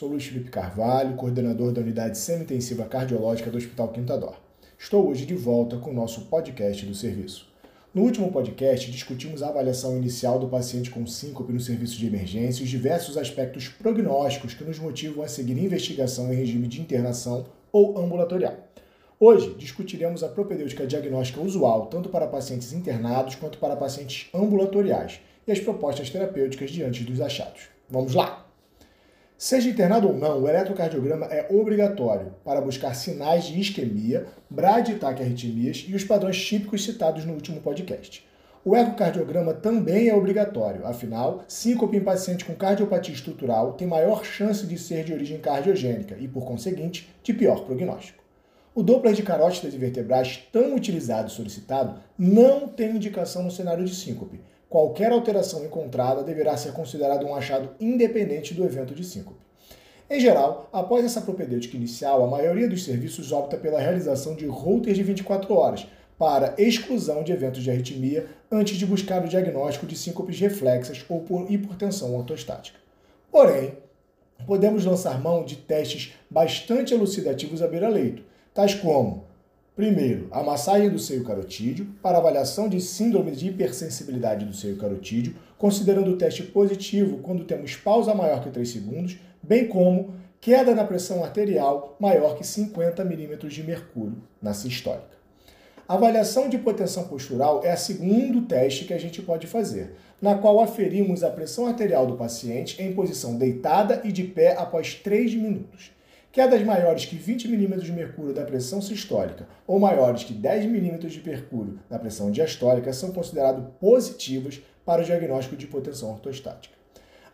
Sou Luiz Felipe Carvalho, coordenador da Unidade Semi-Intensiva Cardiológica do Hospital Quintador. Estou hoje de volta com o nosso podcast do serviço. No último podcast, discutimos a avaliação inicial do paciente com síncope no serviço de emergência e os diversos aspectos prognósticos que nos motivam a seguir investigação em regime de internação ou ambulatorial. Hoje, discutiremos a propedêutica diagnóstica usual tanto para pacientes internados quanto para pacientes ambulatoriais e as propostas terapêuticas diante dos achados. Vamos lá! Seja internado ou não, o eletrocardiograma é obrigatório para buscar sinais de isquemia, bradiataque-arritmias e os padrões típicos citados no último podcast. O ecocardiograma também é obrigatório, afinal, síncope em paciente com cardiopatia estrutural tem maior chance de ser de origem cardiogênica e, por conseguinte, de pior prognóstico. O Doppler de carótidas e vertebrais, tão utilizado e solicitado, não tem indicação no cenário de síncope, qualquer alteração encontrada deverá ser considerada um achado independente do evento de síncope. Em geral, após essa propedêutica inicial, a maioria dos serviços opta pela realização de routers de 24 horas para exclusão de eventos de arritmia antes de buscar o diagnóstico de síncopes reflexas ou por hipertensão ortostática. Porém, podemos lançar mão de testes bastante elucidativos à beira-leito, tais como Primeiro, a massagem do seio carotídeo para avaliação de síndrome de hipersensibilidade do seio carotídeo, considerando o teste positivo quando temos pausa maior que 3 segundos, bem como queda na pressão arterial maior que 50 milímetros de mercúrio na sistólica. A avaliação de hipotensão postural é o segundo teste que a gente pode fazer, na qual aferimos a pressão arterial do paciente em posição deitada e de pé após 3 minutos. Quedas maiores que 20 milímetros de mercúrio da pressão sistólica ou maiores que 10 milímetros de mercúrio da pressão diastólica são consideradas positivas para o diagnóstico de hipotensão ortostática.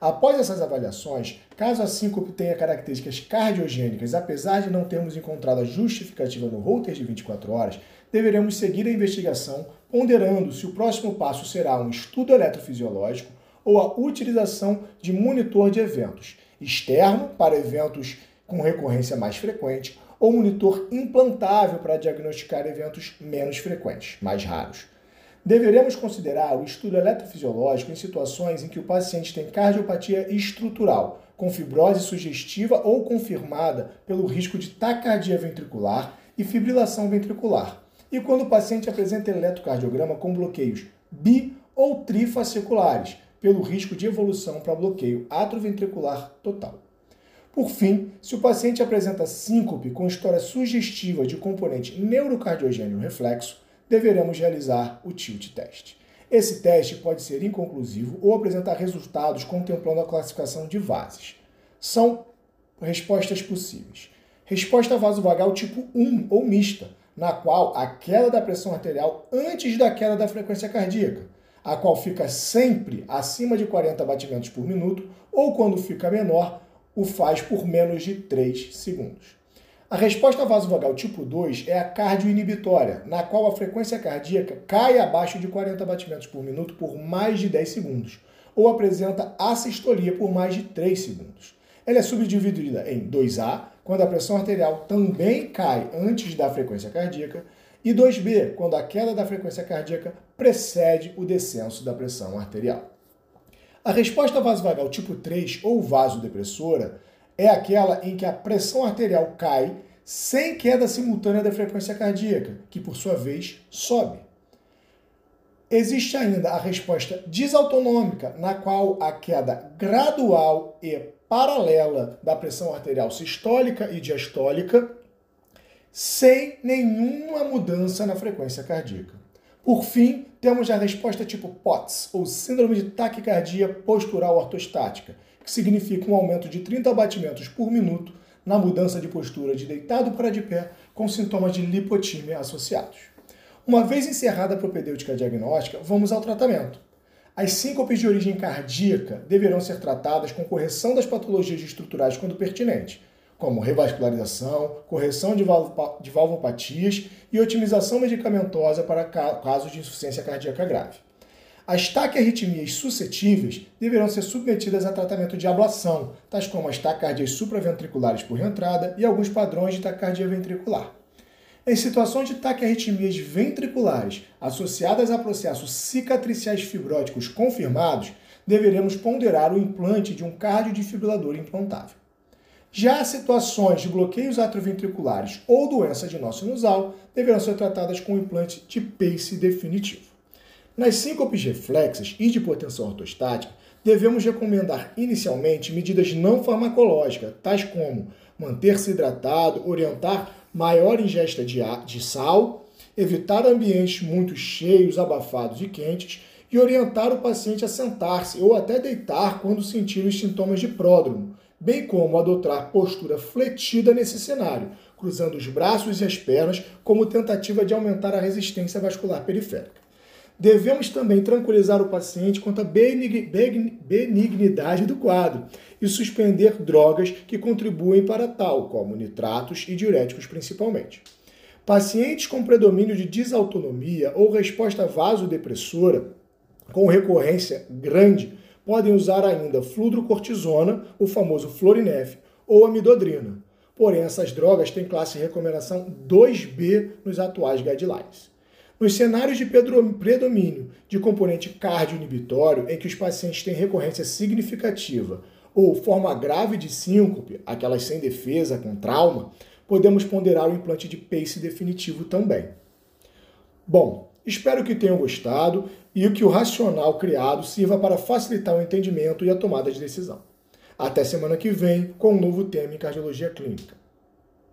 Após essas avaliações, caso a síncope tenha características cardiogênicas, apesar de não termos encontrado a justificativa no Holter de 24 horas, deveremos seguir a investigação, ponderando se o próximo passo será um estudo eletrofisiológico ou a utilização de monitor de eventos externo para eventos com recorrência mais frequente, ou monitor implantável para diagnosticar eventos menos frequentes, mais raros. Deveremos considerar o estudo eletrofisiológico em situações em que o paciente tem cardiopatia estrutural, com fibrose sugestiva ou confirmada pelo risco de taquicardia ventricular e fibrilação ventricular, e quando o paciente apresenta eletrocardiograma com bloqueios bi ou trifasciculares, pelo risco de evolução para bloqueio atroventricular total. Por fim, se o paciente apresenta síncope com história sugestiva de componente neurocardiogênio reflexo, deveremos realizar o tilt test. Esse teste pode ser inconclusivo ou apresentar resultados contemplando a classificação de vases. São respostas possíveis. Resposta vasovagal tipo 1 ou mista, na qual a queda da pressão arterial antes da queda da frequência cardíaca, a qual fica sempre acima de 40 batimentos por minuto, ou quando fica menor, o faz por menos de 3 segundos. A resposta vasovagal tipo 2 é a cardioinibitória, na qual a frequência cardíaca cai abaixo de 40 batimentos por minuto por mais de 10 segundos, ou apresenta assistolia por mais de 3 segundos. Ela é subdividida em 2A, quando a pressão arterial também cai antes da frequência cardíaca, e 2B, quando a queda da frequência cardíaca precede o descenso da pressão arterial. A resposta vasovagal tipo 3 ou vasodepressora é aquela em que a pressão arterial cai sem queda simultânea da frequência cardíaca, que por sua vez sobe. Existe ainda a resposta desautonômica, na qual a queda gradual e paralela da pressão arterial sistólica e diastólica, sem nenhuma mudança na frequência cardíaca. Por fim, temos a resposta tipo POTS, ou Síndrome de Taquicardia Postural Ortostática, que significa um aumento de 30 batimentos por minuto na mudança de postura de deitado para de pé, com sintomas de lipotímia associados. Uma vez encerrada a propedêutica diagnóstica, vamos ao tratamento. As síncopes de origem cardíaca deverão ser tratadas com correção das patologias estruturais quando pertinente, como revascularização, correção de, valvopatias e otimização medicamentosa para casos de insuficiência cardíaca grave. As taquiarritmias suscetíveis deverão ser submetidas a tratamento de ablação, tais como as taquicardias supraventriculares por reentrada e alguns padrões de taquicardia ventricular. Em situações de taquiarritmias ventriculares associadas a processos cicatriciais fibróticos confirmados, deveremos ponderar o implante de um cardiodefibrilador implantável. Já situações de bloqueios atrioventriculares ou doença de nó sinusal deverão ser tratadas com implante de PACE definitivo. Nas síncopes reflexas e de hipotensão ortostática, devemos recomendar inicialmente medidas não farmacológicas, tais como manter-se hidratado, orientar maior ingesta de, de sal, evitar ambientes muito cheios, abafados e quentes e orientar o paciente a sentar-se ou até deitar quando sentir os sintomas de pródromo, bem como adotar postura fletida nesse cenário, cruzando os braços e as pernas como tentativa de aumentar a resistência vascular periférica. Devemos também tranquilizar o paciente quanto à benignidade do quadro e suspender drogas que contribuem para tal, como nitratos e diuréticos principalmente. Pacientes com predomínio de desautonomia ou resposta vasodepressora com recorrência grande podem usar ainda fludrocortisona, o famoso Florinef, ou amidodrina. Porém, essas drogas têm classe de recomendação 2B nos atuais guidelines. Nos cenários de predomínio de componente cardio-inibitório, em que os pacientes têm recorrência significativa ou forma grave de síncope, aquelas sem defesa, com trauma, podemos ponderar o implante de PACE definitivo também. Bom, espero que tenham gostado e que o racional criado sirva para facilitar o entendimento e a tomada de decisão. Até semana que vem com um novo tema em cardiologia clínica.